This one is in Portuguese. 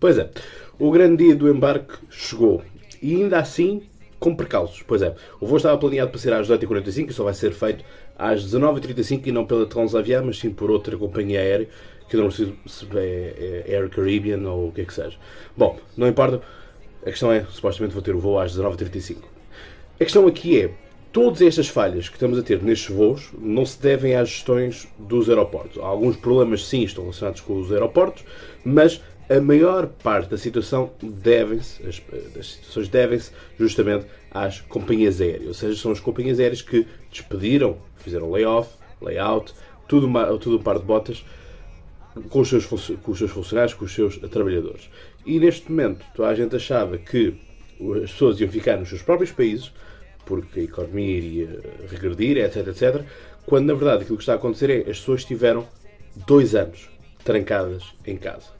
Pois é, o grande dia do embarque chegou. E ainda assim, com precalços. Pois é, o voo estava planeado para ser às 18h45 e só vai ser feito às 19h35 e não pela Transavia, mas sim por outra companhia aérea, que eu não sei se é, é Air Caribbean ou o que é que seja. Bom, não importa. A questão é, supostamente vou ter o voo às 19h35. A questão aqui é, todas estas falhas que estamos a ter nestes voos não se devem às gestões dos aeroportos. Alguns problemas, sim, estão relacionados com os aeroportos, mas a maior parte da situação devem-se, as, das situações devem-se justamente às companhias aéreas. Ou seja, são as companhias aéreas que despediram, fizeram layoff, layout, tudo, uma, tudo um par de botas com os, seus, com os seus funcionários, com os seus trabalhadores. E neste momento, toda a gente achava que as pessoas iam ficar nos seus próprios países, porque a economia iria regredir, etc, etc, quando na verdade aquilo que está a acontecer é as pessoas estiveram dois anos trancadas em casa.